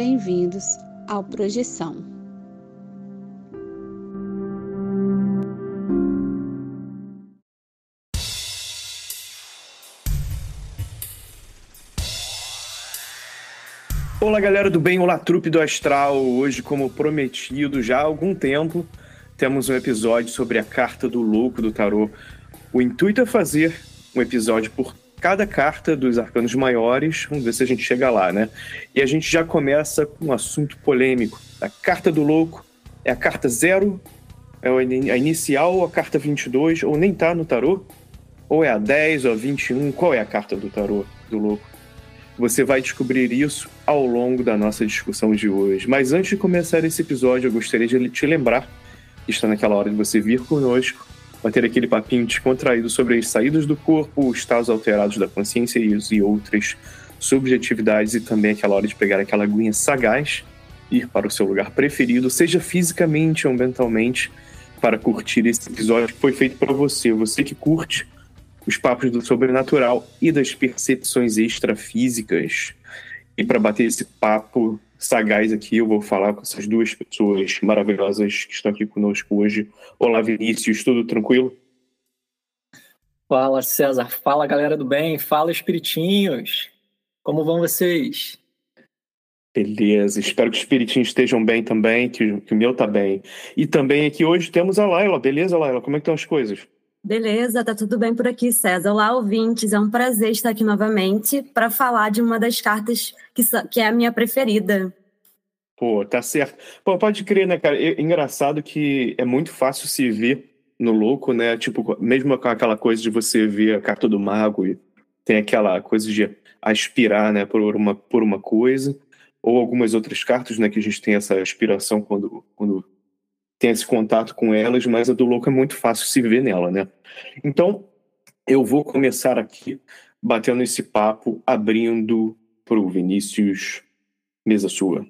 bem-vindos ao Projeção. Olá, galera do bem, olá, trupe do astral. Hoje, como prometido já há algum tempo, temos um episódio sobre a carta do louco do tarô. O intuito é fazer um episódio por cada carta dos arcanos maiores. Vamos ver se a gente chega lá, né? E a gente já começa com um assunto polêmico. A carta do louco é a carta zero, é a inicial a carta 22, ou nem tá no tarô? Ou é a 10 ou a 21? Qual é a carta do tarô do louco? Você vai descobrir isso ao longo da nossa discussão de hoje. Mas antes de começar esse episódio, eu gostaria de te lembrar que está naquela hora de você vir conosco, bater aquele papinho descontraído sobre as saídas do corpo, os estados alterados da consciência e outras subjetividades, e também aquela hora de pegar aquela aguinha sagaz, ir para o seu lugar preferido, seja fisicamente ou mentalmente, para curtir esse episódio que foi feito para você. Você que curte os papos do sobrenatural e das percepções extrafísicas. E para bater esse papo sagaz aqui, eu vou falar com essas duas pessoas maravilhosas que estão aqui conosco hoje. Olá, Vinícius, tudo tranquilo? Fala, César. Fala, galera do bem. Fala, espiritinhos. Como vão vocês? Beleza, espero que os espiritinhos estejam bem também, que, que o meu tá bem. E também aqui hoje temos a Laila. Beleza, Laila? Como é que estão as coisas? Beleza, tá tudo bem por aqui, César. Olá, ouvintes. É um prazer estar aqui novamente para falar de uma das cartas que, que é a minha preferida. Pô, tá certo. Pô, pode crer, né, cara? É engraçado que é muito fácil se ver no louco, né? Tipo, mesmo com aquela coisa de você ver a carta do mago e tem aquela coisa de aspirar, né, por uma, por uma coisa, ou algumas outras cartas, né, que a gente tem essa aspiração quando, quando tem esse contato com elas, mas a do louco é muito fácil se ver nela, né? Então, eu vou começar aqui batendo esse papo, abrindo pro Vinícius, mesa sua.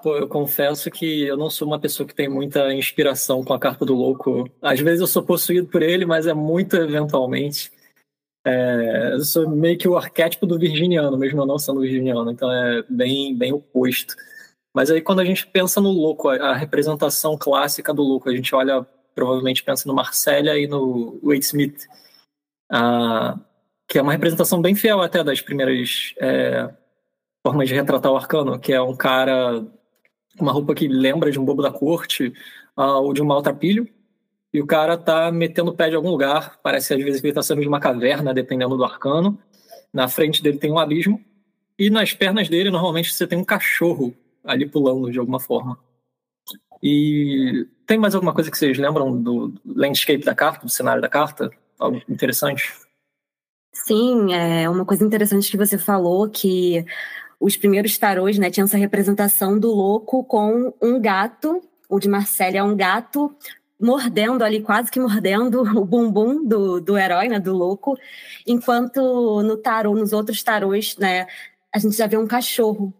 Pô, eu confesso que eu não sou uma pessoa que tem muita inspiração com a carta do louco. Às vezes eu sou possuído por ele, mas é muito eventualmente. É, eu sou meio que o arquétipo do virginiano, mesmo eu não sendo virginiano, então é bem, bem oposto. Mas aí quando a gente pensa no louco, a representação clássica do louco, a gente olha, provavelmente pensa no Marcella e no Wade Smith, ah, que é uma representação bem fiel até das primeiras é, formas de retratar o arcano, que é um cara uma roupa que lembra de um bobo da corte ah, ou de um maltrapilho, e o cara tá metendo o pé de algum lugar, parece às vezes que ele tá saindo de uma caverna, dependendo do arcano. Na frente dele tem um abismo, e nas pernas dele, normalmente, você tem um cachorro ali pulando de alguma forma. E tem mais alguma coisa que vocês lembram do landscape da carta, do cenário da carta? Algo interessante? Sim, é uma coisa interessante que você falou que os primeiros tarôs, né, tinham essa representação do louco com um gato, o de Marcelo é um gato mordendo ali, quase que mordendo o bumbum do, do herói, né, do louco, enquanto no tarô, nos outros tarôs, né, a gente já vê um cachorro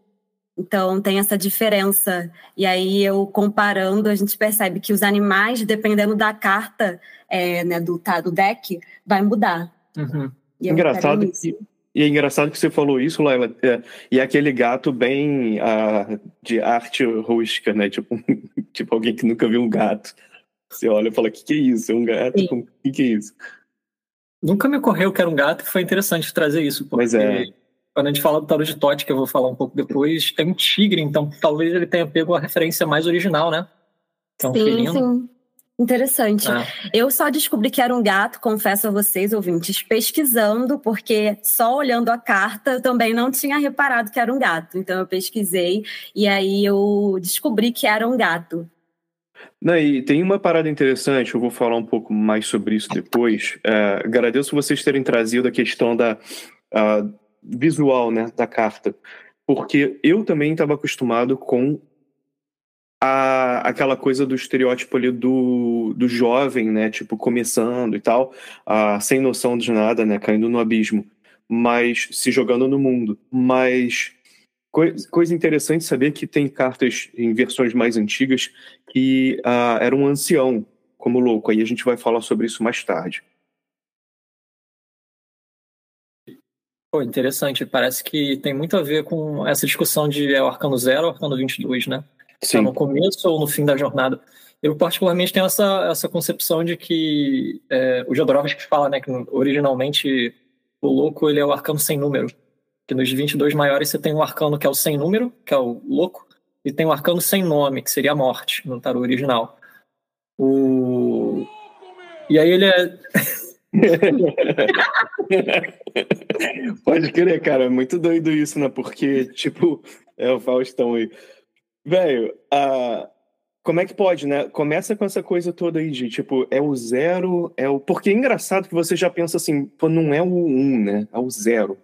então tem essa diferença. E aí eu comparando, a gente percebe que os animais, dependendo da carta é, né, do, tá, do deck, vai mudar. Uhum. E engraçado que, e é engraçado que você falou isso, Laila. É, e aquele gato bem uh, de arte rústica, né? Tipo, tipo alguém que nunca viu um gato. Você olha e fala, o que, que é isso? É um gato? O que, que é isso? Nunca me ocorreu que era um gato e foi interessante trazer isso. Porque... Mas é quando a gente fala do tarot de Tote, que eu vou falar um pouco depois, tem um tigre, então talvez ele tenha pego a referência mais original, né? É um sim, felino. sim. Interessante. É. Eu só descobri que era um gato, confesso a vocês, ouvintes, pesquisando, porque só olhando a carta eu também não tinha reparado que era um gato. Então eu pesquisei e aí eu descobri que era um gato. Não, e tem uma parada interessante, eu vou falar um pouco mais sobre isso depois. É, agradeço vocês terem trazido a questão da. Uh, visual né, da carta. Porque eu também estava acostumado com a, aquela coisa do estereótipo ali do, do jovem, né? Tipo, começando e tal, sem noção de nada, né? Caindo no abismo, mas se jogando no mundo. Mas coisa interessante saber que tem cartas em versões mais antigas que uh, era um ancião, como louco. Aí a gente vai falar sobre isso mais tarde. Pô, interessante. Parece que tem muito a ver com essa discussão de é o arcano 0 ou arcano 22, né? Sim. Tá no começo ou no fim da jornada. Eu, particularmente, tenho essa, essa concepção de que é, o Jodorowsky fala né, que originalmente o louco ele é o arcano sem número. Que nos 22 maiores você tem um arcano que é o sem número, que é o louco, e tem um arcano sem nome, que seria a morte, no tarô original. O... E aí ele é. Pode crer, cara. É muito doido isso, né? Porque, tipo, é o Faustão aí. Velho, a como é que pode, né? Começa com essa coisa toda aí de, tipo, é o zero, é o... Porque é engraçado que você já pensa assim, pô, não é o um, né? É o zero.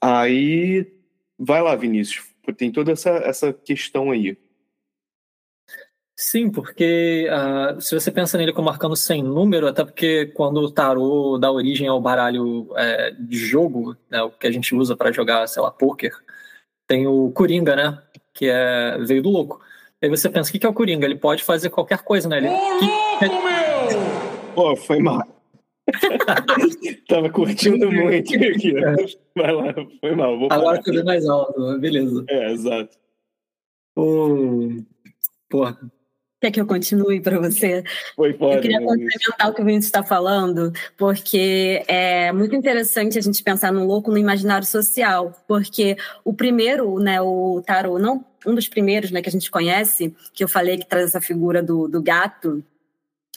Aí, vai lá, Vinícius. Tem toda essa, essa questão aí. Sim, porque uh, se você pensa nele como marcando sem número, até porque quando o tarô dá origem ao baralho é, de jogo, né, o que a gente usa para jogar, sei lá, poker, tem o Coringa, né? Que é, veio do louco. Aí você pensa, o que é o Coringa? Ele pode fazer qualquer coisa, né? Ele... que... Pô, foi mal. Tava curtindo muito aqui. É. Vai lá, foi mal. Vou Agora tudo mais alto, beleza. É, exato. Oh, porra. Quer que eu continue para você? Foi, pode, eu queria complementar o que o Vinícius está falando, porque é muito interessante a gente pensar no louco no imaginário social, porque o primeiro, né, o tarô, não um dos primeiros né, que a gente conhece, que eu falei que traz essa figura do, do gato,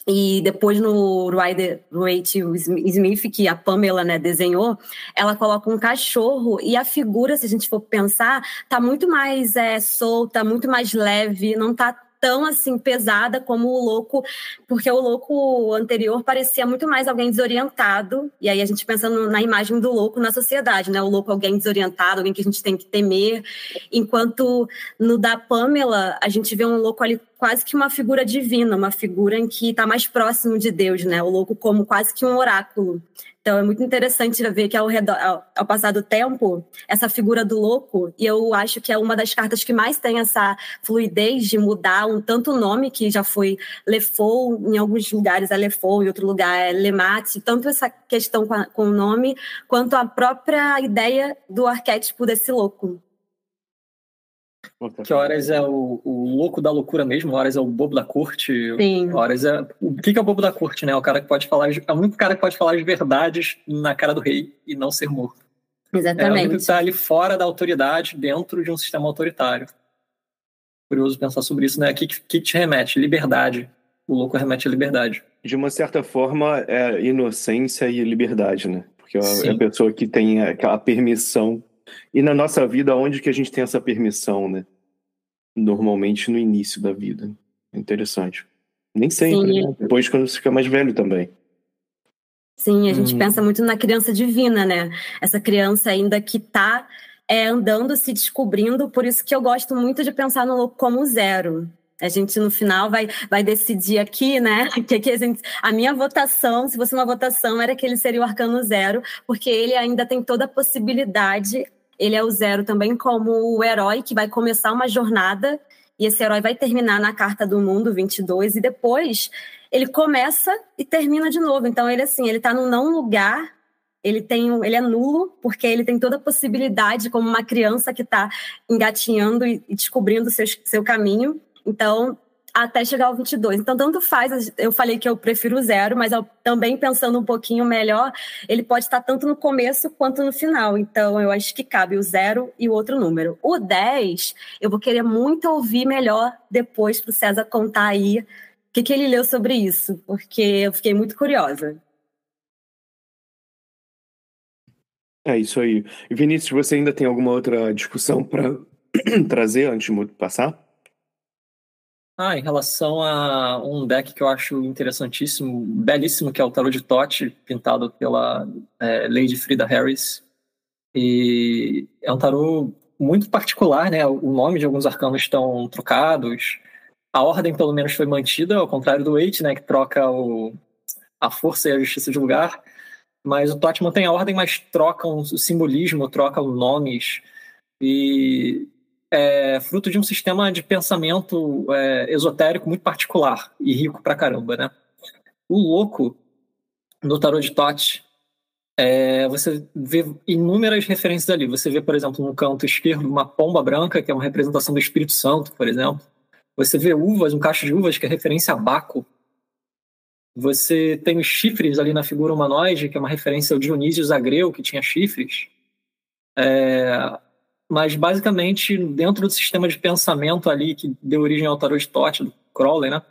e depois no Rider Waite Smith, que a Pamela né, desenhou, ela coloca um cachorro e a figura, se a gente for pensar, tá muito mais é, solta, muito mais leve, não tá tão assim pesada como o louco, porque o louco anterior parecia muito mais alguém desorientado. E aí a gente pensando na imagem do louco na sociedade, né? O louco alguém desorientado, alguém que a gente tem que temer, enquanto no da Pamela a gente vê um louco ali quase que uma figura divina, uma figura em que está mais próximo de Deus, né? O louco como quase que um oráculo. Então é muito interessante ver que ao, redor, ao, ao, passar do tempo, essa figura do louco, e eu acho que é uma das cartas que mais tem essa fluidez de mudar um tanto nome que já foi Lefou, em alguns lugares é Lefou, em outro lugar é Lemate, tanto essa questão com, a, com o nome, quanto a própria ideia do arquétipo desse louco. Que horas é o, o, louco da loucura mesmo, horas é o bobo da corte. Sim. Horas é. O que, é o bobo da corte, né? O cara que pode falar. É o único cara que pode falar as verdades na cara do rei e não ser morto. Exatamente. É o único que está ali fora da autoridade, dentro de um sistema autoritário. Curioso pensar sobre isso, né? O que, que te remete? Liberdade. O louco remete à liberdade. De uma certa forma, é inocência e liberdade, né? Porque é a pessoa que tem aquela permissão e na nossa vida, onde que a gente tem essa permissão, né? Normalmente no início da vida. É interessante. Nem sempre, né? Depois quando você fica mais velho também. Sim, a gente hum. pensa muito na criança divina, né? Essa criança ainda que está é, andando, se descobrindo, por isso que eu gosto muito de pensar no louco como zero. A gente no final vai, vai decidir aqui, né? Que, que a, gente, a minha votação, se fosse uma votação, era que ele seria o arcano zero, porque ele ainda tem toda a possibilidade ele é o zero também como o herói que vai começar uma jornada e esse herói vai terminar na carta do mundo 22 e depois ele começa e termina de novo. Então ele assim, ele tá num não lugar, ele tem ele é nulo porque ele tem toda a possibilidade como uma criança que está engatinhando e descobrindo seu, seu caminho. Então, até chegar ao 22. Então, tanto faz, eu falei que eu prefiro o zero, mas eu, também pensando um pouquinho melhor, ele pode estar tanto no começo quanto no final. Então, eu acho que cabe o zero e o outro número. O 10, eu vou querer muito ouvir melhor depois para o César contar aí o que, que ele leu sobre isso, porque eu fiquei muito curiosa. É isso aí. Vinícius, você ainda tem alguma outra discussão para trazer antes de passar? Ah, em relação a um deck que eu acho interessantíssimo, belíssimo, que é o Tarot de Tote, pintado pela é, Lady Frida Harris. E é um tarô muito particular, né? O nome de alguns arcanos estão trocados. A ordem, pelo menos, foi mantida, ao contrário do Eight, né? Que troca o, a força e a justiça de lugar. Mas o Tote mantém a ordem, mas troca o simbolismo, troca os nomes. E é fruto de um sistema de pensamento é, esotérico muito particular e rico pra caramba, né? O louco, no tarot de Tote, é, você vê inúmeras referências ali. Você vê, por exemplo, no canto esquerdo, uma pomba branca, que é uma representação do Espírito Santo, por exemplo. Você vê uvas, um cacho de uvas, que é referência a Baco. Você tem os chifres ali na figura humanoide, que é uma referência ao Dionísio Zagreu, que tinha chifres. É, mas, basicamente, dentro do sistema de pensamento ali, que deu origem ao tarot de Tote, do Crowley, né?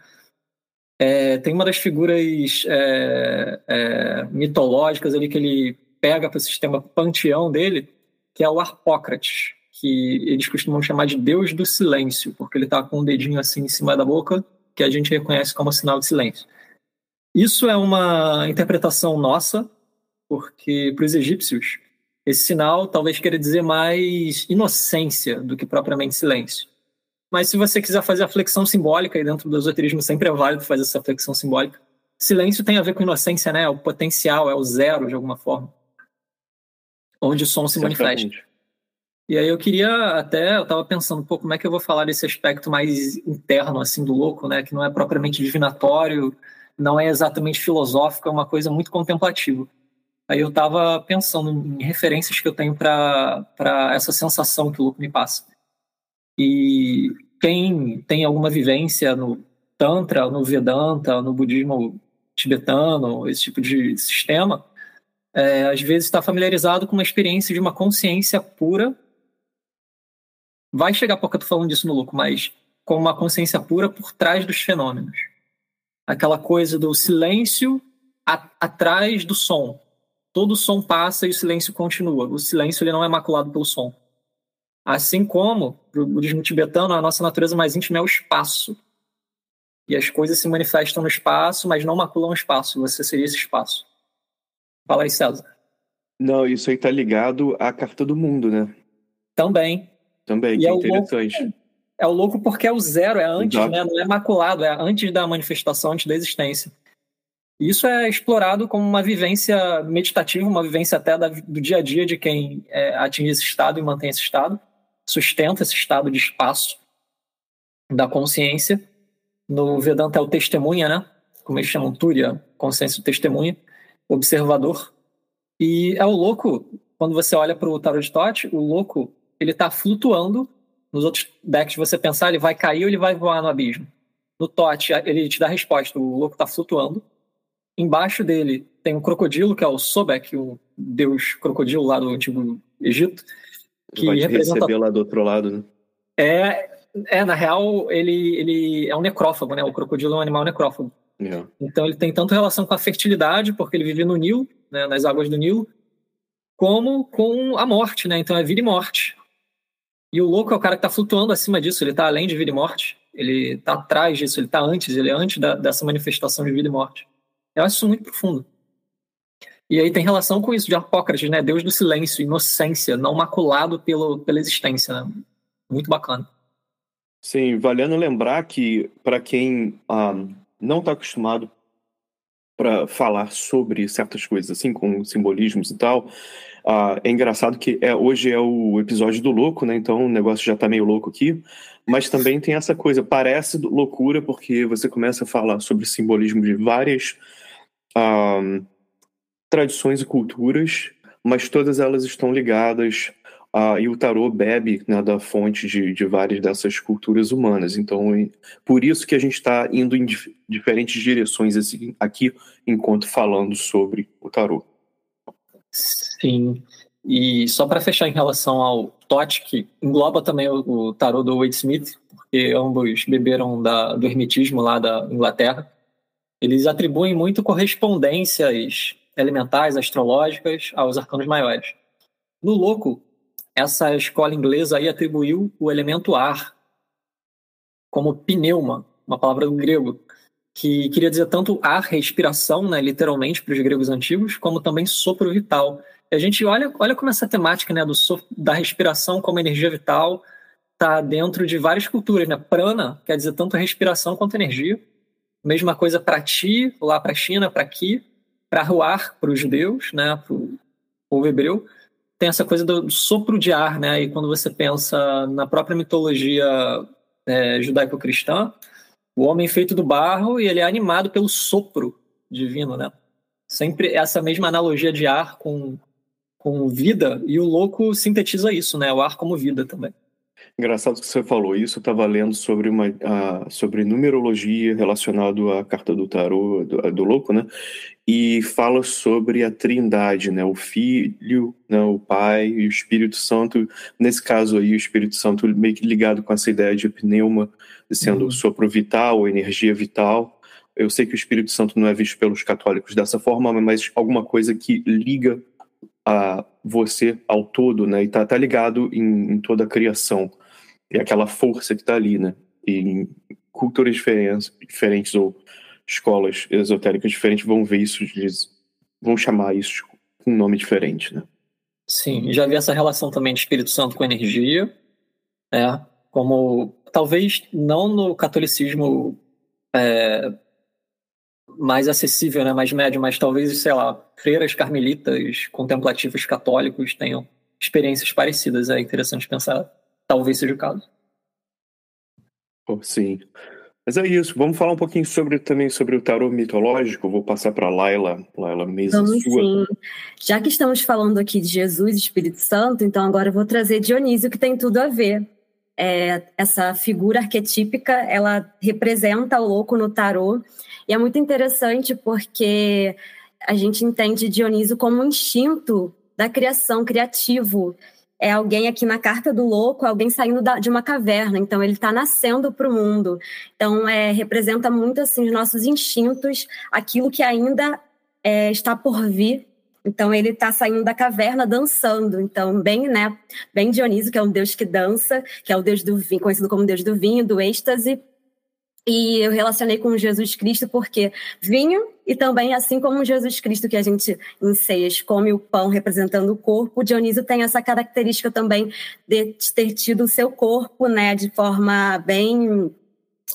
É, tem uma das figuras é, é, mitológicas ali que ele pega para o sistema panteão dele, que é o Arpócrates, que eles costumam chamar de Deus do Silêncio, porque ele está com um dedinho assim em cima da boca, que a gente reconhece como sinal de silêncio. Isso é uma interpretação nossa, porque para os egípcios, esse sinal talvez queira dizer mais inocência do que propriamente silêncio. Mas se você quiser fazer a flexão simbólica, e dentro do esoterismo sempre é válido fazer essa flexão simbólica, silêncio tem a ver com inocência, né? É o potencial, é o zero, de alguma forma. Onde o som se manifesta. E aí eu queria até, eu estava pensando, pô, como é que eu vou falar desse aspecto mais interno, assim, do louco, né? Que não é propriamente divinatório, não é exatamente filosófico, é uma coisa muito contemplativa. Aí eu estava pensando em referências que eu tenho para essa sensação que o louco me passa. E quem tem alguma vivência no Tantra, no Vedanta, no budismo tibetano, esse tipo de sistema, é, às vezes está familiarizado com uma experiência de uma consciência pura. Vai chegar pouco eu tô falando disso no louco, mas com uma consciência pura por trás dos fenômenos. Aquela coisa do silêncio a, atrás do som. Todo som passa e o silêncio continua. O silêncio ele não é maculado pelo som. Assim como, para o budismo tibetano, a nossa natureza mais íntima é o espaço. E as coisas se manifestam no espaço, mas não maculam o espaço. Você seria esse espaço. Fala aí, César. Não, isso aí tá ligado à carta do mundo, né? Também. Também, e que é, é interessante. Louco, é o louco porque é o zero, é antes, Exato. né? Não é maculado, é antes da manifestação, antes da existência. Isso é explorado como uma vivência meditativa, uma vivência até do dia a dia de quem é, atinge esse estado e mantém esse estado sustenta esse estado de espaço da consciência. No Vedanta é o testemunha, né? Como eles chamam, Turya, consciência testemunha, observador. E é o louco, quando você olha para o Tarot de Tote, o louco, ele está flutuando. Nos outros decks, você pensar, ele vai cair ou ele vai voar no abismo. No Tote, ele te dá a resposta, o louco está flutuando. Embaixo dele tem um crocodilo, que é o Sobek, o deus crocodilo lá do Antigo Egito, que vai representa... receber lá do outro lado, né? É, é, na real, ele, ele é um necrófago, né? O crocodilo é um animal necrófago. Yeah. É. Então ele tem tanto relação com a fertilidade, porque ele vive no Nilo, né, nas águas do Nilo, como com a morte, né? Então é vida e morte. E o louco é o cara que está flutuando acima disso, ele está além de vida e morte, ele está atrás disso, ele está antes, ele é antes da, dessa manifestação de vida e morte. Eu acho isso muito profundo. E aí tem relação com isso de Apócrates, né? Deus do silêncio, inocência, não maculado pelo, pela existência, né? Muito bacana. Sim, valendo lembrar que para quem ah, não está acostumado para falar sobre certas coisas, assim, com simbolismos e tal, ah, é engraçado que é, hoje é o episódio do louco, né? Então o negócio já está meio louco aqui, mas também tem essa coisa, parece loucura porque você começa a falar sobre simbolismo de várias ah, tradições e culturas, mas todas elas estão ligadas a, e o tarô bebe né, da fonte de, de várias dessas culturas humanas. Então, por isso que a gente está indo em dif diferentes direções assim, aqui, enquanto falando sobre o tarô. Sim. E só para fechar em relação ao Tote, que engloba também o, o tarô do Wade Smith, porque ambos beberam da, do hermetismo lá da Inglaterra, eles atribuem muito correspondências elementais, astrológicas, aos arcanos maiores. No Louco, essa escola inglesa aí atribuiu o elemento ar como pneuma, uma palavra do grego, que queria dizer tanto ar, respiração, né, literalmente para os gregos antigos, como também sopro vital. E a gente olha, olha como essa temática né, do da respiração como energia vital está dentro de várias culturas. Né? Prana quer dizer tanto respiração quanto energia. Mesma coisa para ti, lá para a China, para aqui para ruar para os judeus, né, para o povo hebreu, tem essa coisa do sopro de ar, né? E quando você pensa na própria mitologia é, judaico-cristã, o homem feito do barro e ele é animado pelo sopro divino, né? Sempre essa mesma analogia de ar com, com vida, e o louco sintetiza isso, né? O ar como vida também. Engraçado que você falou isso, eu estava lendo sobre, uma, a, sobre numerologia relacionado à carta do tarô, do, do, louco, né? E fala sobre a trindade, né? O Filho, né? o Pai e o Espírito Santo. Nesse caso aí, o Espírito Santo meio que ligado com essa ideia de pneuma, sendo uhum. sopro vital, energia vital. Eu sei que o Espírito Santo não é visto pelos católicos dessa forma, mas alguma coisa que liga a você ao todo, né? E está tá ligado em, em toda a criação e aquela força que está ali, né? E em culturas diferentes, diferentes ou escolas esotéricas diferentes vão ver isso, vão chamar isso com um nome diferente, né? Sim, já vi essa relação também de Espírito Santo com energia, é, como talvez não no catolicismo é, mais acessível, né, mais médio, mas talvez, sei lá, freiras carmelitas, contemplativos católicos tenham experiências parecidas. É interessante pensar talvez seja o caso. Oh, sim. Mas é isso. Vamos falar um pouquinho sobre também sobre o tarô mitológico. Vou passar para Laila, Laila mesa Vamos sua. sim. Já que estamos falando aqui de Jesus e Espírito Santo, então agora eu vou trazer Dionísio, que tem tudo a ver. É, essa figura arquetípica, ela representa o louco no tarô. E é muito interessante porque a gente entende Dionísio como um instinto da criação, criativo é alguém aqui na carta do louco, alguém saindo da, de uma caverna, então ele está nascendo para o mundo. Então é, representa muito assim os nossos instintos, aquilo que ainda é, está por vir. Então ele está saindo da caverna dançando. Então bem, né, bem Dionísio, que é um deus que dança, que é o deus do vinho, conhecido como deus do vinho, do êxtase, e eu relacionei com Jesus Cristo porque vinho e também assim como Jesus Cristo que a gente em ceias come o pão representando o corpo, Dionísio tem essa característica também de ter tido o seu corpo, né, de forma bem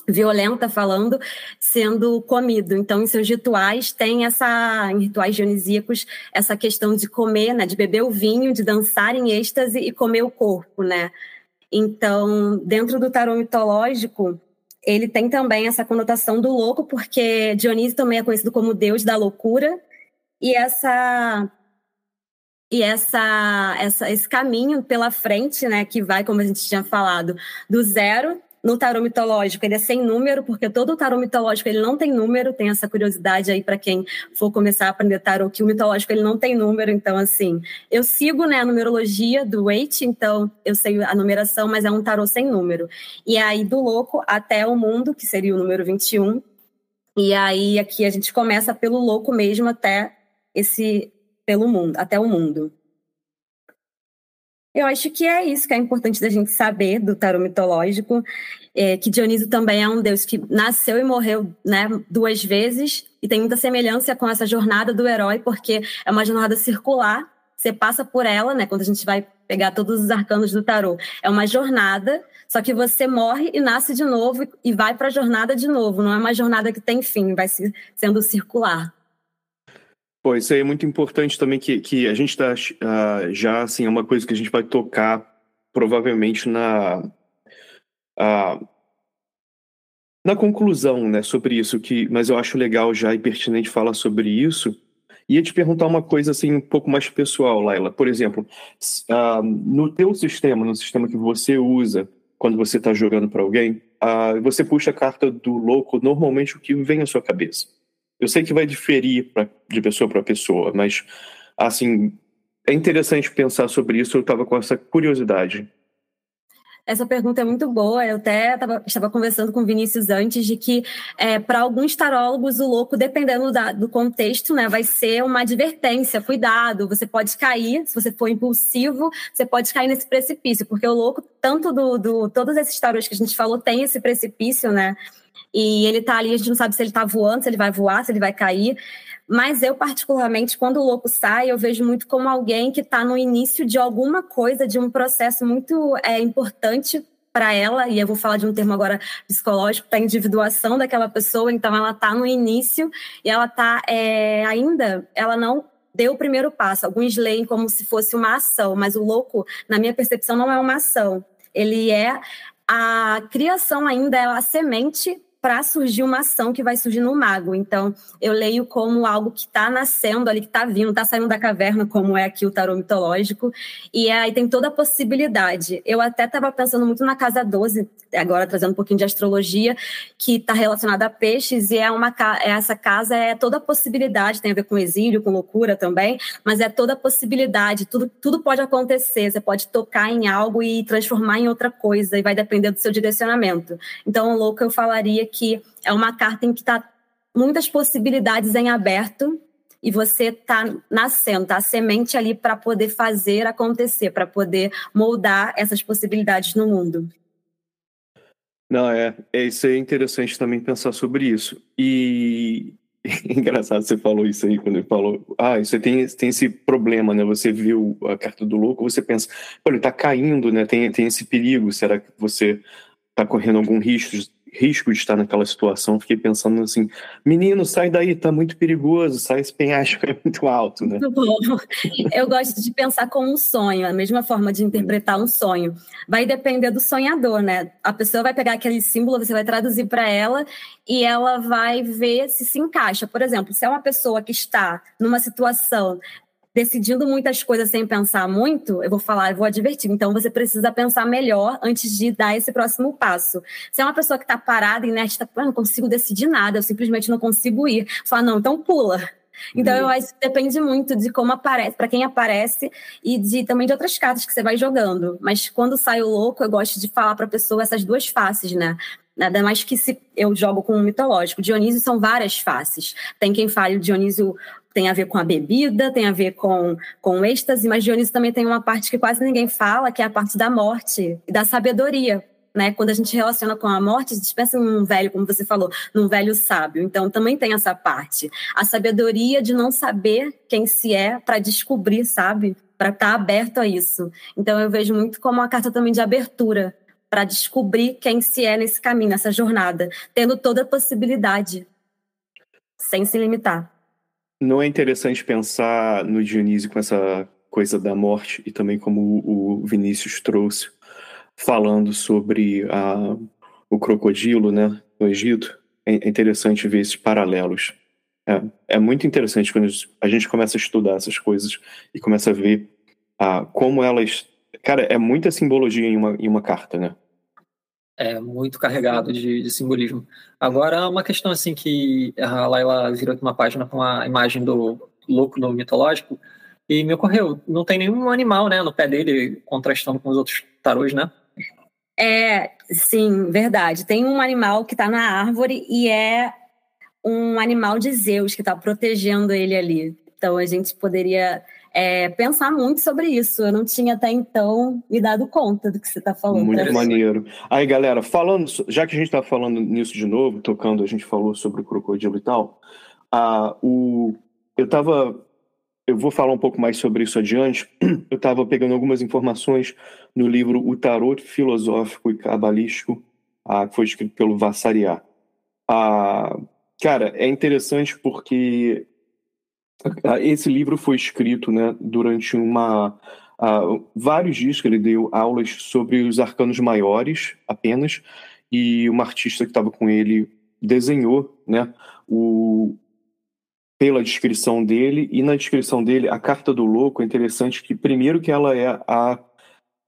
violenta falando, sendo comido. Então, em seus rituais tem essa, em rituais dionisíacos, essa questão de comer, né, de beber o vinho, de dançar em êxtase e comer o corpo, né? Então, dentro do tarô mitológico, ele tem também essa conotação do louco, porque Dionísio também é conhecido como deus da loucura, e essa e essa, essa esse caminho pela frente, né, que vai, como a gente tinha falado, do zero no tarô mitológico ele é sem número, porque todo tarô mitológico ele não tem número, tem essa curiosidade aí para quem for começar a aprender tarô, que o mitológico ele não tem número, então assim, eu sigo né, a numerologia do Waite, então eu sei a numeração, mas é um tarô sem número. E aí do louco até o mundo, que seria o número 21, e aí aqui a gente começa pelo louco mesmo até esse pelo mundo, até o mundo. Eu acho que é isso que é importante da gente saber do tarô mitológico, é, que Dioniso também é um deus que nasceu e morreu né, duas vezes, e tem muita semelhança com essa jornada do herói, porque é uma jornada circular, você passa por ela, né, quando a gente vai pegar todos os arcanos do tarô. É uma jornada, só que você morre e nasce de novo e vai para a jornada de novo, não é uma jornada que tem fim, vai sendo circular. Pô, isso aí é muito importante também, que, que a gente está uh, já, assim, é uma coisa que a gente vai tocar provavelmente na, uh, na conclusão, né, sobre isso, que, mas eu acho legal já e pertinente falar sobre isso. Ia te perguntar uma coisa, assim, um pouco mais pessoal, Laila. Por exemplo, uh, no teu sistema, no sistema que você usa quando você está jogando para alguém, você puxa a carta do louco, normalmente o que vem à sua cabeça? Eu sei que vai diferir pra, de pessoa para pessoa, mas assim é interessante pensar sobre isso. Eu estava com essa curiosidade. Essa pergunta é muito boa. Eu até tava, estava conversando com o Vinícius antes de que, é, para alguns tarólogos, o louco, dependendo da, do contexto, né, vai ser uma advertência. Cuidado, você pode cair, se você for impulsivo, você pode cair nesse precipício, porque o louco, tanto do, do todos esses tarôs que a gente falou, tem esse precipício, né? E ele tá ali, a gente não sabe se ele tá voando, se ele vai voar, se ele vai cair. Mas eu, particularmente, quando o louco sai, eu vejo muito como alguém que está no início de alguma coisa, de um processo muito é, importante para ela, e eu vou falar de um termo agora psicológico, da individuação daquela pessoa, então ela está no início e ela está é, ainda, ela não deu o primeiro passo. Alguns leem como se fosse uma ação, mas o louco, na minha percepção, não é uma ação. Ele é a criação ainda, é a semente para surgir uma ação que vai surgir no mago. Então, eu leio como algo que está nascendo ali, que está vindo, está saindo da caverna, como é aqui o tarô mitológico. E aí tem toda a possibilidade. Eu até estava pensando muito na casa 12, agora trazendo um pouquinho de astrologia, que está relacionada a peixes, e é uma essa casa é toda a possibilidade, tem a ver com exílio, com loucura também, mas é toda a possibilidade, tudo, tudo pode acontecer. Você pode tocar em algo e transformar em outra coisa, e vai depender do seu direcionamento. Então, louco, eu falaria que é uma carta em que está muitas possibilidades em aberto e você está nascendo, tá a semente ali para poder fazer acontecer, para poder moldar essas possibilidades no mundo. Não, é, é isso é interessante também pensar sobre isso. E engraçado você falou isso aí quando ele falou, ah, você tem, tem esse problema, né? Você viu a carta do louco, você pensa, olha, ele tá caindo, né? Tem, tem esse perigo, será que você tá correndo algum risco risco de estar naquela situação, fiquei pensando assim, menino, sai daí, tá muito perigoso, sai esse penhasco é muito alto, né? Eu gosto de pensar com um sonho, a mesma forma de interpretar um sonho. Vai depender do sonhador, né? A pessoa vai pegar aquele símbolo, você vai traduzir para ela e ela vai ver se se encaixa. Por exemplo, se é uma pessoa que está numa situação decidindo muitas coisas sem pensar muito, eu vou falar, eu vou advertir. Então você precisa pensar melhor antes de dar esse próximo passo. Se é uma pessoa que está parada, inerte, ah, não consigo decidir nada, eu simplesmente não consigo ir, fala, não, então pula. Então, eu acho que depende muito de como aparece, para quem aparece e de também de outras cartas que você vai jogando. Mas quando sai o louco, eu gosto de falar para a pessoa essas duas faces, né? Nada mais que se eu jogo com um mitológico. Dionísio são várias faces. Tem quem fale o Dionísio tem a ver com a bebida, tem a ver com, com o êxtase, mas Dionísio também tem uma parte que quase ninguém fala, que é a parte da morte e da sabedoria. Né? Quando a gente relaciona com a morte, a gente pensa num velho, como você falou, num velho sábio. Então também tem essa parte. A sabedoria de não saber quem se é para descobrir, sabe? Para estar tá aberto a isso. Então eu vejo muito como uma carta também de abertura para descobrir quem se é nesse caminho, nessa jornada, tendo toda a possibilidade, sem se limitar. Não é interessante pensar no Dionísio com essa coisa da morte e também como o Vinícius trouxe, falando sobre a, o crocodilo, né, no Egito. É interessante ver esses paralelos. É, é muito interessante quando a gente começa a estudar essas coisas e começa a ver ah, como elas. Cara, é muita simbologia em uma, em uma carta, né? É muito carregado de, de, simbolismo. Agora, uma questão assim que a Laila virou aqui uma página com a imagem do louco no mitológico e me ocorreu, não tem nenhum animal, né, no pé dele contrastando com os outros tarôs, né? É, sim, verdade. Tem um animal que está na árvore e é um animal de Zeus que está protegendo ele ali. Então a gente poderia é, pensar muito sobre isso. Eu não tinha até então me dado conta do que você está falando. Muito né? maneiro. Aí, galera, falando, já que a gente está falando nisso de novo, tocando, a gente falou sobre o crocodilo e tal. Ah, o, eu estava. Eu vou falar um pouco mais sobre isso adiante. Eu estava pegando algumas informações no livro O Tarot Filosófico e Cabalístico, ah, que foi escrito pelo Vassariá. Ah, cara, é interessante porque esse livro foi escrito né, durante uma. Uh, vários dias que ele deu aulas sobre os arcanos maiores apenas, e uma artista que estava com ele desenhou né, o, pela descrição dele, e na descrição dele, a carta do louco é interessante que, primeiro, que ela é a.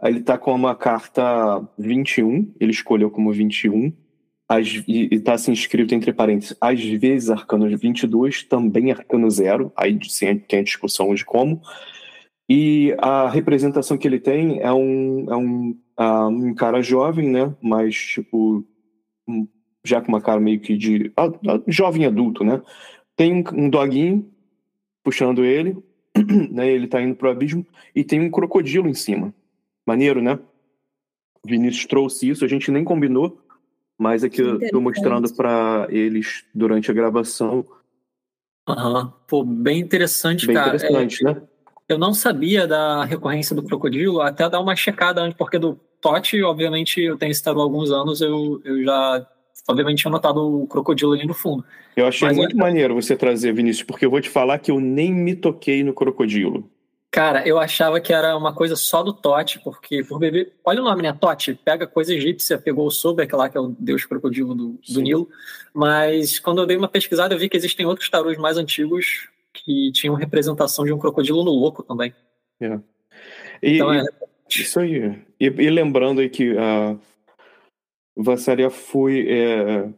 Ele está com uma carta 21, ele escolheu como 21, as, e está assim escrito entre parênteses, às vezes arcano 22, também arcano zero, aí sim, tem a discussão de como. E a representação que ele tem é um, é um, uh, um cara jovem, né? Mas, tipo, já com uma cara meio que de. Uh, uh, jovem adulto, né? Tem um, um doguinho puxando ele, né? Ele tá indo pro abismo, e tem um crocodilo em cima. Maneiro, né? Vinícius trouxe isso, a gente nem combinou, mas é que eu tô mostrando para eles durante a gravação. Aham, uhum. pô, bem interessante, bem cara. interessante, é, né? Eu não sabia da recorrência do crocodilo, até dar uma checada antes, porque do Tote, obviamente, eu tenho citado há alguns anos, eu, eu já, obviamente, tinha notado o crocodilo ali no fundo. Eu achei Mas muito é... maneiro você trazer, Vinícius, porque eu vou te falar que eu nem me toquei no crocodilo. Cara, eu achava que era uma coisa só do Tote, porque por beber. Olha o nome, né? Tote, pega coisa egípcia, pegou o Sobek lá, que é o deus crocodilo do, do Nilo. Mas quando eu dei uma pesquisada, eu vi que existem outros tarôs mais antigos que tinham representação de um crocodilo no louco também. É. E, então, é... Isso aí. E, e, lembrando aí que a Vassaria foi. É,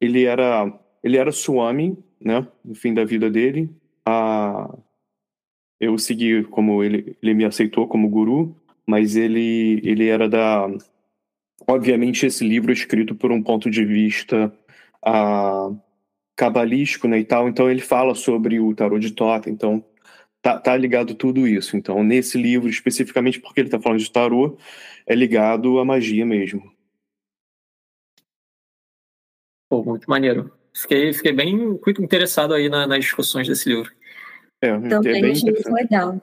ele era. Ele era Swami, né? No fim da vida dele. A eu segui como ele, ele me aceitou como guru, mas ele, ele era da. Obviamente, esse livro é escrito por um ponto de vista ah, cabalístico né, e tal, então ele fala sobre o tarot de Tota, então tá, tá ligado tudo isso. Então, nesse livro, especificamente porque ele está falando de tarot, é ligado à magia mesmo. Pô, muito maneiro. Fiquei, fiquei bem interessado aí na, nas discussões desse livro. É, Também é achei muito legal.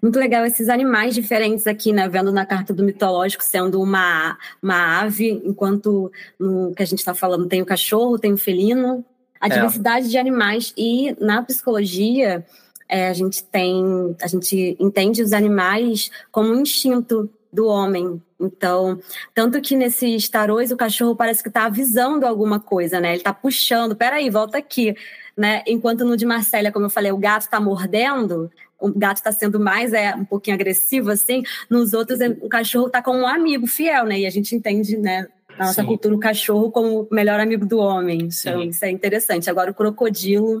Muito legal esses animais diferentes aqui, né? Vendo na carta do mitológico sendo uma, uma ave, enquanto no que a gente está falando tem o cachorro, tem o felino. A é. diversidade de animais. E na psicologia, é, a gente tem. A gente entende os animais como um instinto do homem. Então, tanto que nesses tarôs o cachorro parece que está avisando alguma coisa, né? Ele está puxando, peraí, volta aqui né? Enquanto no de Marcélia, como eu falei, o gato está mordendo, o gato está sendo mais é, um pouquinho agressivo, assim, nos outros o cachorro está como um amigo fiel, né? E a gente entende, né? Na nossa Sim. cultura, o cachorro como o melhor amigo do homem. Sim. Então, isso é interessante. Agora, o crocodilo,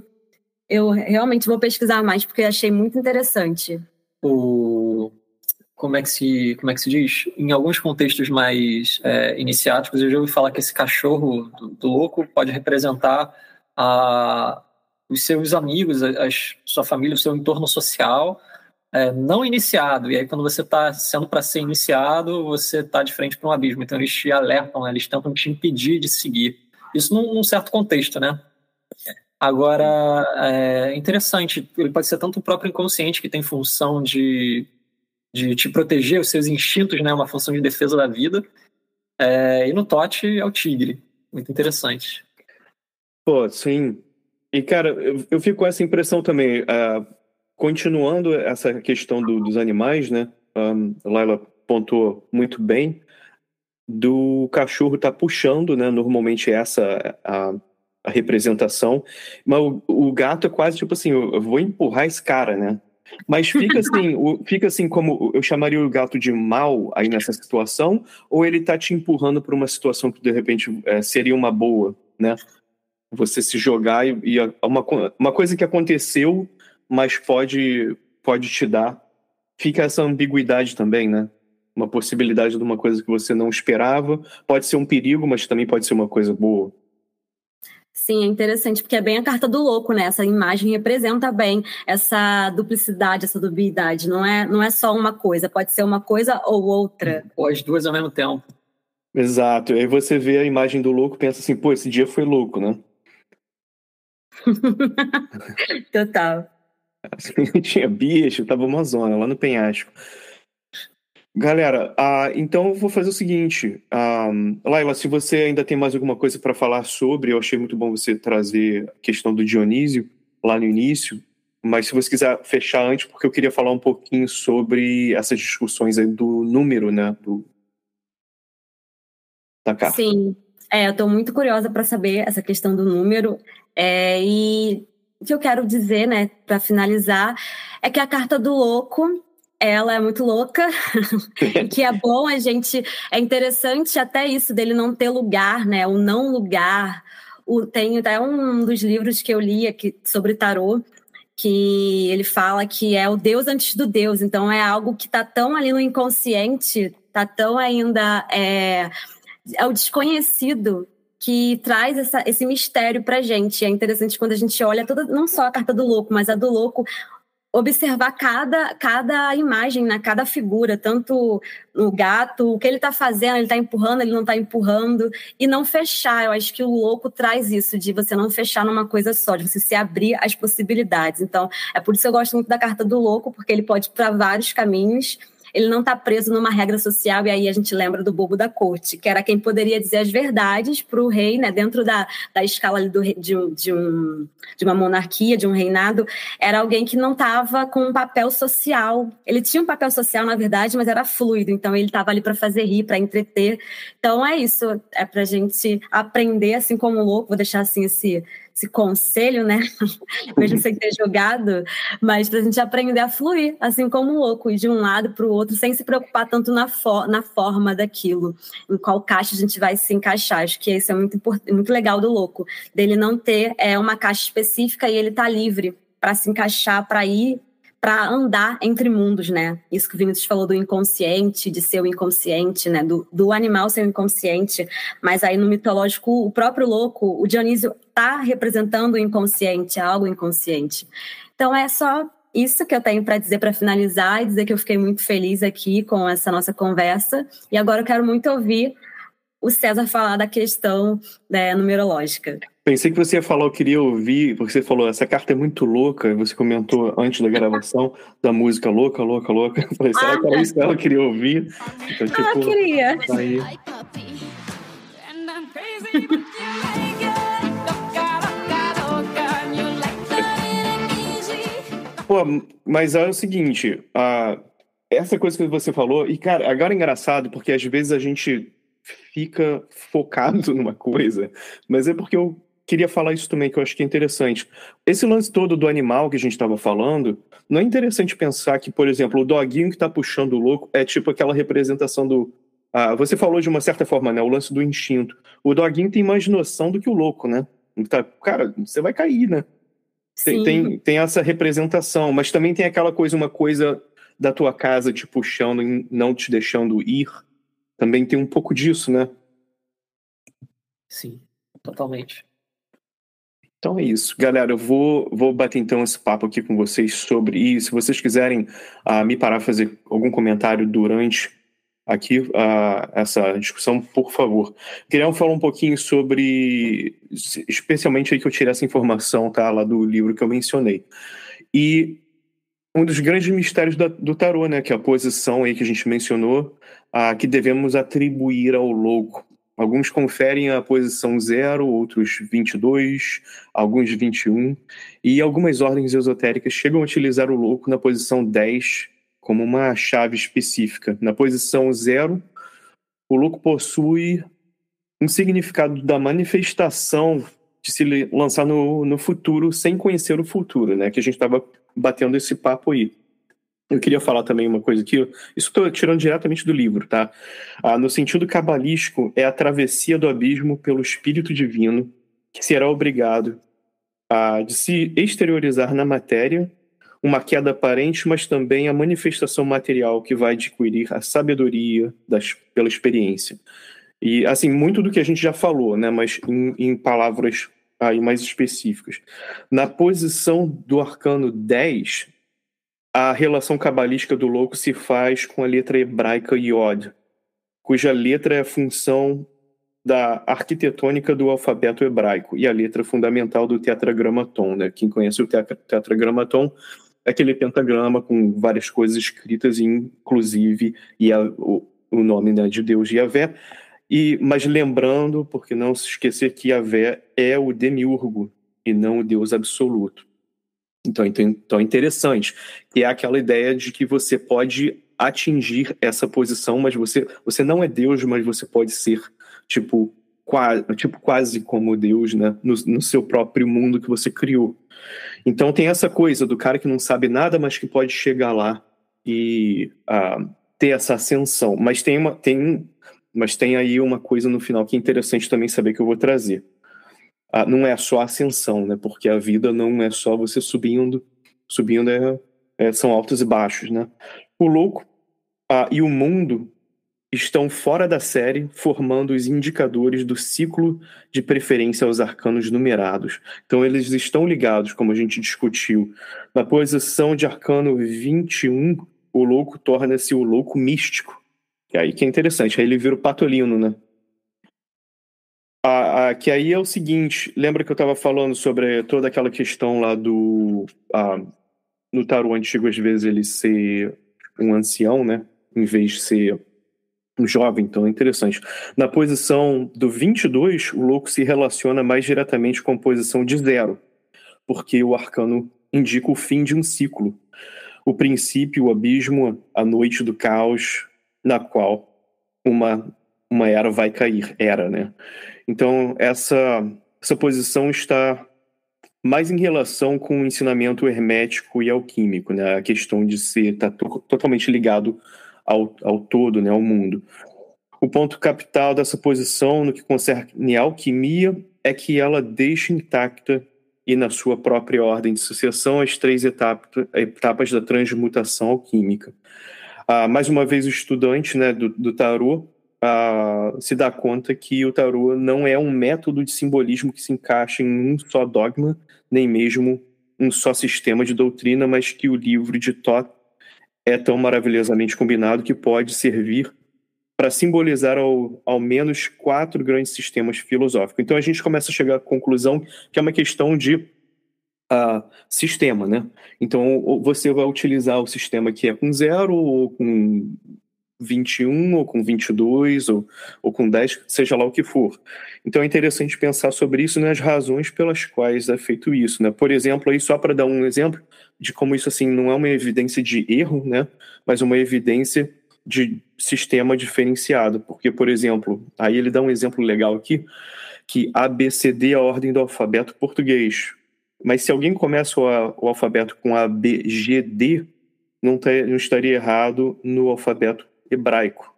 eu realmente vou pesquisar mais, porque achei muito interessante. O... Como é, que se, como é que se diz? Em alguns contextos mais é, iniciáticos, eu já ouvi falar que esse cachorro do, do louco pode representar a, os seus amigos, a, sua família, o seu entorno social, é, não iniciado. E aí, quando você está sendo para ser iniciado, você está de frente para um abismo. Então, eles te alertam, né? eles tentam te impedir de seguir. Isso num, num certo contexto, né? Agora, é interessante, ele pode ser tanto o próprio inconsciente, que tem função de, de te proteger, os seus instintos, né? Uma função de defesa da vida. É, e no Tote é o tigre. Muito interessante. Pô, sim. E, cara, eu, eu fico com essa impressão também. Uh, continuando essa questão do, dos animais, né? Um, Laila pontuou muito bem. Do cachorro tá puxando, né? Normalmente essa a, a representação. Mas o, o, gato é quase tipo assim: eu vou empurrar esse cara, né? Mas fica assim, o, fica assim como eu chamaria o gato de mal aí nessa situação, ou ele tá te empurrando para uma situação que de repente é, seria uma boa, né? Você se jogar e, e uma, uma coisa que aconteceu, mas pode, pode te dar. Fica essa ambiguidade também, né? Uma possibilidade de uma coisa que você não esperava. Pode ser um perigo, mas também pode ser uma coisa boa. Sim, é interessante, porque é bem a carta do louco, né? Essa imagem representa bem essa duplicidade, essa dubiedade. Não é, não é só uma coisa, pode ser uma coisa ou outra. Ou as duas ao mesmo tempo. Exato. Aí você vê a imagem do louco e pensa assim, pô, esse dia foi louco, né? Total. Tinha bicho, tava uma zona lá no penhasco. Galera, uh, então eu vou fazer o seguinte. Um, Laila, se você ainda tem mais alguma coisa para falar sobre, eu achei muito bom você trazer a questão do Dionísio lá no início, mas se você quiser fechar antes, porque eu queria falar um pouquinho sobre essas discussões aí do número, né, do, da carta. Sim, é, eu estou muito curiosa para saber essa questão do número. É, e o que eu quero dizer, né, para finalizar, é que a carta do louco ela é muito louca, que é bom a gente. É interessante até isso dele não ter lugar, né? O não lugar. O, tem até um dos livros que eu li aqui sobre tarô, que ele fala que é o Deus antes do Deus. Então é algo que está tão ali no inconsciente, está tão ainda. É, é o desconhecido que traz essa, esse mistério para gente. É interessante quando a gente olha toda, não só a carta do louco, mas a do louco, observar cada, cada imagem, né? cada figura, tanto o gato, o que ele está fazendo, ele está empurrando, ele não está empurrando, e não fechar. Eu acho que o louco traz isso, de você não fechar numa coisa só, de você se abrir às possibilidades. Então, é por isso que eu gosto muito da carta do louco, porque ele pode ir para vários caminhos ele não está preso numa regra social, e aí a gente lembra do bobo da corte, que era quem poderia dizer as verdades para o rei, né, dentro da, da escala do, de, de, um, de uma monarquia, de um reinado, era alguém que não estava com um papel social. Ele tinha um papel social, na verdade, mas era fluido, então ele estava ali para fazer rir, para entreter. Então é isso, é para a gente aprender, assim como louco, vou deixar assim esse esse conselho, né? Mesmo sem ter jogado, mas para a gente aprender a fluir, assim como louco, de um lado para o outro, sem se preocupar tanto na, for na forma daquilo, em qual caixa a gente vai se encaixar. Acho que isso é muito, muito legal do louco, dele não ter é, uma caixa específica e ele tá livre para se encaixar, para ir para andar entre mundos, né? Isso que o Vinícius falou do inconsciente, de ser o inconsciente, né? Do, do animal ser o inconsciente, mas aí no mitológico, o próprio louco, o Dionísio está representando o inconsciente, algo inconsciente. Então é só isso que eu tenho para dizer para finalizar e dizer que eu fiquei muito feliz aqui com essa nossa conversa. E agora eu quero muito ouvir o César falar da questão né, numerológica. Pensei que você ia falar, eu queria ouvir, porque você falou, essa carta é muito louca, você comentou antes da gravação da música louca, louca, louca. Eu falei, será ah, que era isso que ela queria ouvir? Então, ah, tipo, ah, queria. Aí. Pô, mas é o seguinte, a, essa coisa que você falou, e cara, agora é engraçado, porque às vezes a gente fica focado numa coisa, mas é porque eu queria falar isso também, que eu acho que é interessante. Esse lance todo do animal que a gente estava falando, não é interessante pensar que, por exemplo, o doguinho que está puxando o louco é tipo aquela representação do. Ah, você falou de uma certa forma, né? O lance do instinto. O doguinho tem mais noção do que o louco, né? Tá, cara, você vai cair, né? Tem, tem, tem, essa representação, mas também tem aquela coisa, uma coisa da tua casa te puxando e não te deixando ir. Também tem um pouco disso, né? Sim, totalmente. Então é isso. Galera, eu vou, vou bater então esse papo aqui com vocês sobre isso. Se vocês quiserem uh, me parar fazer algum comentário durante aqui uh, essa discussão, por favor. Queria falar um pouquinho sobre, especialmente aí que eu tirei essa informação, tá, lá do livro que eu mencionei. E um dos grandes mistérios da, do tarô, né, que é a posição aí que a gente mencionou, uh, que devemos atribuir ao louco. Alguns conferem a posição 0, outros 22, alguns 21, e algumas ordens esotéricas chegam a utilizar o louco na posição 10 como uma chave específica. Na posição 0, o louco possui um significado da manifestação de se lançar no, no futuro sem conhecer o futuro, né? Que a gente estava batendo esse papo aí. Eu queria falar também uma coisa aqui, isso estou tirando diretamente do livro, tá? Ah, no sentido cabalístico, é a travessia do abismo pelo Espírito Divino que será obrigado a de se exteriorizar na matéria, uma queda aparente, mas também a manifestação material que vai adquirir a sabedoria das, pela experiência. E, assim, muito do que a gente já falou, né? Mas em, em palavras aí mais específicas. Na posição do arcano 10, a relação cabalística do louco se faz com a letra hebraica Yod, cuja letra é a função da arquitetônica do alfabeto hebraico e a letra fundamental do tetragramaton. Né? Quem conhece o tetragramaton é aquele pentagrama com várias coisas escritas, inclusive e a, o, o, nome né, de Deus Yahvé. E, mas lembrando, porque não se esquecer que Yahvé é o demiurgo e não o Deus absoluto. Então, então é interessante, que é aquela ideia de que você pode atingir essa posição, mas você, você não é Deus, mas você pode ser, tipo, quase, tipo, quase como Deus, né? No, no seu próprio mundo que você criou. Então tem essa coisa do cara que não sabe nada, mas que pode chegar lá e uh, ter essa ascensão. Mas tem, uma, tem, mas tem aí uma coisa no final que é interessante também saber que eu vou trazer ah, não é só ascensão, né? Porque a vida não é só você subindo, subindo é, é, são altos e baixos, né? O louco ah, e o mundo estão fora da série, formando os indicadores do ciclo de preferência aos arcanos numerados. Então, eles estão ligados, como a gente discutiu. Na posição de arcano 21, o louco torna-se o louco místico. E aí que é interessante, aí ele vira o patolino, né? Ah, ah, que aí é o seguinte, lembra que eu estava falando sobre toda aquela questão lá do. Ah, no tarô antigo, às vezes, ele ser um ancião, né? em vez de ser um jovem, então é interessante. Na posição do 22, o louco se relaciona mais diretamente com a posição de zero, porque o arcano indica o fim de um ciclo, o princípio, o abismo, a noite do caos, na qual uma, uma era vai cair, era, né? Então, essa, essa posição está mais em relação com o ensinamento hermético e alquímico, né? A questão de ser tá totalmente ligado ao, ao todo, né? Ao mundo. O ponto capital dessa posição, no que concerne a alquimia, é que ela deixa intacta e na sua própria ordem de sucessão as três etapas, etapas da transmutação alquímica. Ah, mais uma vez, o estudante né, do, do tarô ah, se dá conta que o tarô não é um método de simbolismo que se encaixa em um só dogma, nem mesmo um só sistema de doutrina, mas que o livro de Thoth é tão maravilhosamente combinado que pode servir para simbolizar ao, ao menos quatro grandes sistemas filosóficos. Então a gente começa a chegar à conclusão que é uma questão de uh, sistema, né? Então você vai utilizar o sistema que é com zero ou com 21 ou com 22 ou, ou com 10, seja lá o que for. Então é interessante pensar sobre isso nas razões pelas quais é feito isso, né? Por exemplo, aí só para dar um exemplo de como isso assim não é uma evidência de erro, né? Mas uma evidência de sistema diferenciado, porque, por exemplo, aí ele dá um exemplo legal aqui, que ABCD é a ordem do alfabeto português. Mas se alguém começa o, o alfabeto com ABGD, não, tá, não estaria errado no alfabeto hebraico.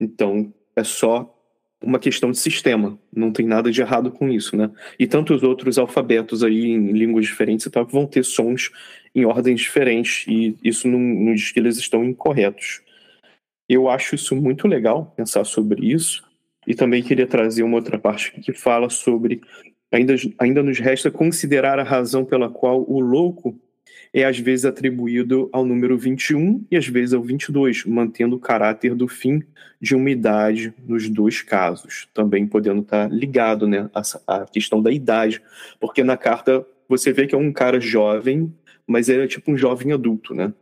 Então, é só uma questão de sistema, não tem nada de errado com isso, né? E tantos outros alfabetos aí em línguas diferentes e tal vão ter sons em ordens diferentes e isso não, não diz que eles estão incorretos. Eu acho isso muito legal, pensar sobre isso. E também queria trazer uma outra parte que fala sobre. Ainda, ainda nos resta considerar a razão pela qual o louco é às vezes atribuído ao número 21 e às vezes ao 22, mantendo o caráter do fim de uma idade nos dois casos, também podendo estar ligado né, à, questão da idade, porque na carta você vê que é um cara jovem, mas ele é tipo um jovem adulto, né?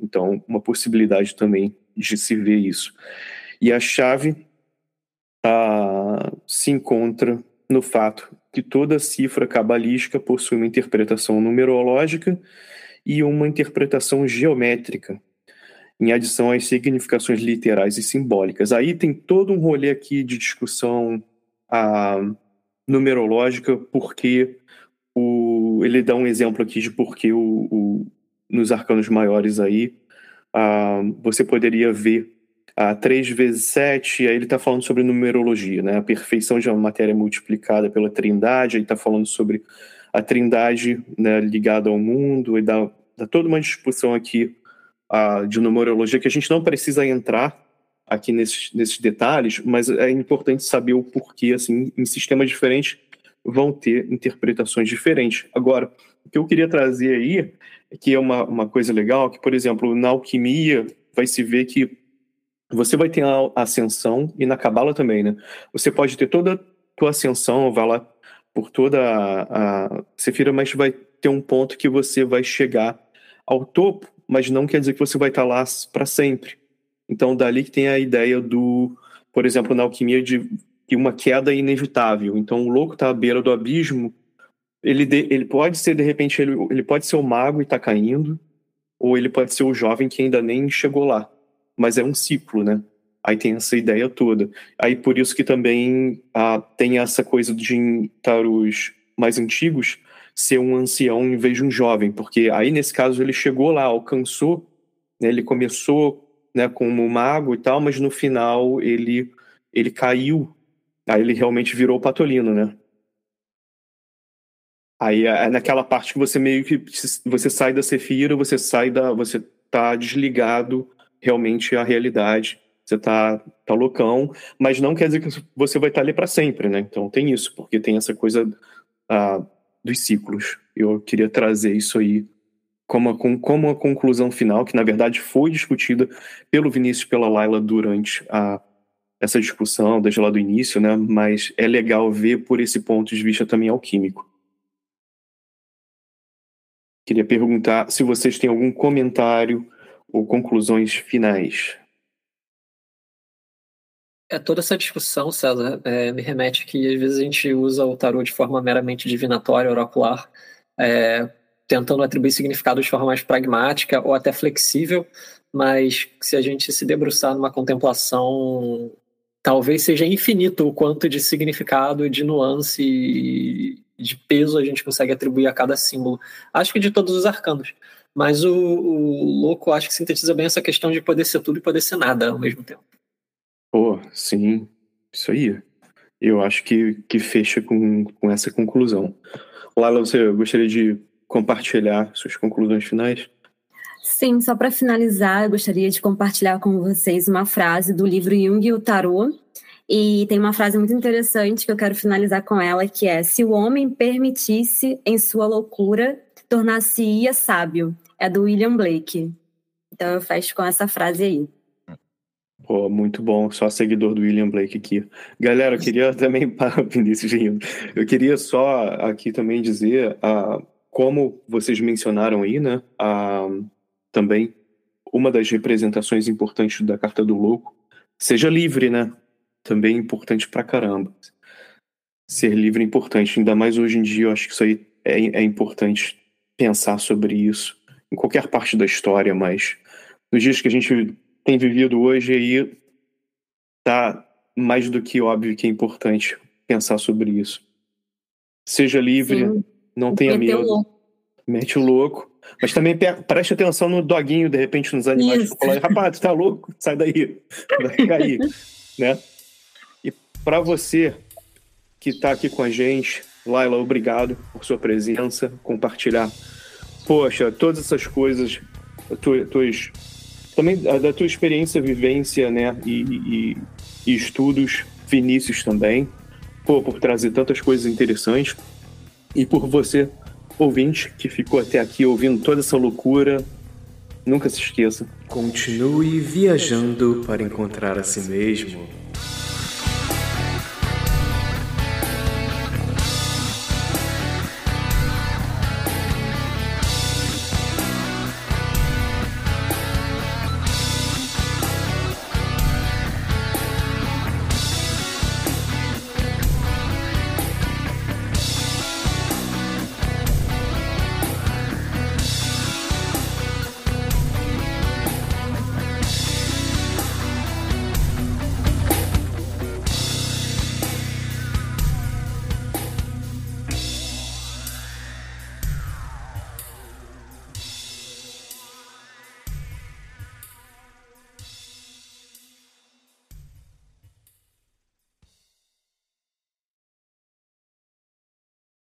Então, uma possibilidade também de se ver isso. E a chave ah, se encontra no fato que toda cifra cabalística possui uma interpretação numerológica e uma interpretação geométrica, em adição às significações literais e simbólicas. Aí tem todo um rolê aqui de discussão ah, numerológica, porque o, ele dá um exemplo aqui de porque o, o nos arcanos maiores aí uh, você poderia ver a uh, 3 vezes 7, aí ele está falando sobre numerologia, né? a perfeição de uma matéria multiplicada pela trindade, aí está falando sobre a trindade né, ligada ao mundo, e dá, dá toda uma discussão aqui uh, de numerologia que a gente não precisa entrar aqui nesses, nesses detalhes, mas é importante saber o porquê, assim, em sistemas diferentes vão ter interpretações diferentes. Agora, o que eu queria trazer aí que é uma, uma coisa legal, que, por exemplo, na alquimia vai se ver que você vai ter a ascensão, e na cabala também, né? Você pode ter toda a tua ascensão, vai lá por toda a, a Sefira, mas vai ter um ponto que você vai chegar ao topo, mas não quer dizer que você vai estar lá para sempre. Então, dali que tem a ideia do, por exemplo, na alquimia, de que uma queda é inevitável. Então, o louco está à beira do abismo, ele, de, ele pode ser, de repente, ele, ele pode ser o mago e tá caindo, ou ele pode ser o jovem que ainda nem chegou lá. Mas é um ciclo, né? Aí tem essa ideia toda. Aí por isso que também ah, tem essa coisa de tarôs mais antigos ser um ancião em vez de um jovem, porque aí nesse caso ele chegou lá, alcançou, né, ele começou né, como mago e tal, mas no final ele ele caiu, aí ele realmente virou patolino, né? Aí é, é naquela parte que você meio que você sai da Cefira, você sai da. você tá desligado realmente à realidade. Você tá, tá loucão, mas não quer dizer que você vai estar ali para sempre, né? Então tem isso, porque tem essa coisa uh, dos ciclos. Eu queria trazer isso aí como a, como a conclusão final, que na verdade foi discutida pelo Vinícius e pela Laila durante a, essa discussão, desde lá do início, né? Mas é legal ver por esse ponto de vista também alquímico. Queria perguntar se vocês têm algum comentário ou conclusões finais. É, toda essa discussão, César, é, me remete que às vezes a gente usa o tarô de forma meramente divinatória, oracular, é, tentando atribuir significado de forma mais pragmática ou até flexível, mas se a gente se debruçar numa contemplação, talvez seja infinito o quanto de significado, de nuance e de peso a gente consegue atribuir a cada símbolo. Acho que de todos os arcanos. Mas o, o louco acho que sintetiza bem essa questão de poder ser tudo e poder ser nada ao mesmo tempo. Pô, sim, isso aí. Eu acho que, que fecha com, com essa conclusão. Lala, você gostaria de compartilhar suas conclusões finais? Sim, só para finalizar, eu gostaria de compartilhar com vocês uma frase do livro Jung e o Tarot. E tem uma frase muito interessante que eu quero finalizar com ela, que é: Se o homem permitisse em sua loucura, tornar-se-ia sábio. É do William Blake. Então eu fecho com essa frase aí. Pô, muito bom, só seguidor do William Blake aqui. Galera, eu queria também, para Vinícius rindo, eu queria só aqui também dizer, uh, como vocês mencionaram aí, né, uh, também, uma das representações importantes da Carta do Louco, seja livre, né, também é importante pra caramba. Ser livre é importante, ainda mais hoje em dia, eu acho que isso aí é, é importante pensar sobre isso, em qualquer parte da história, mas nos dias que a gente tem vivido hoje aí tá mais do que óbvio que é importante pensar sobre isso. Seja livre, Sim. não tenha medo. Louco. Mete o louco. Mas também preste atenção no doguinho, de repente, nos animais. Rapaz, tu tá louco? Sai daí. Vai cair. né? E para você que está aqui com a gente, Laila, obrigado por sua presença, compartilhar. Poxa, todas essas coisas, tuas também da tua experiência, vivência, né, e, e, e, estudos, Vinícius também, pô, por trazer tantas coisas interessantes e por você, ouvinte, que ficou até aqui ouvindo toda essa loucura, nunca se esqueça. Continue viajando para encontrar a si mesmo.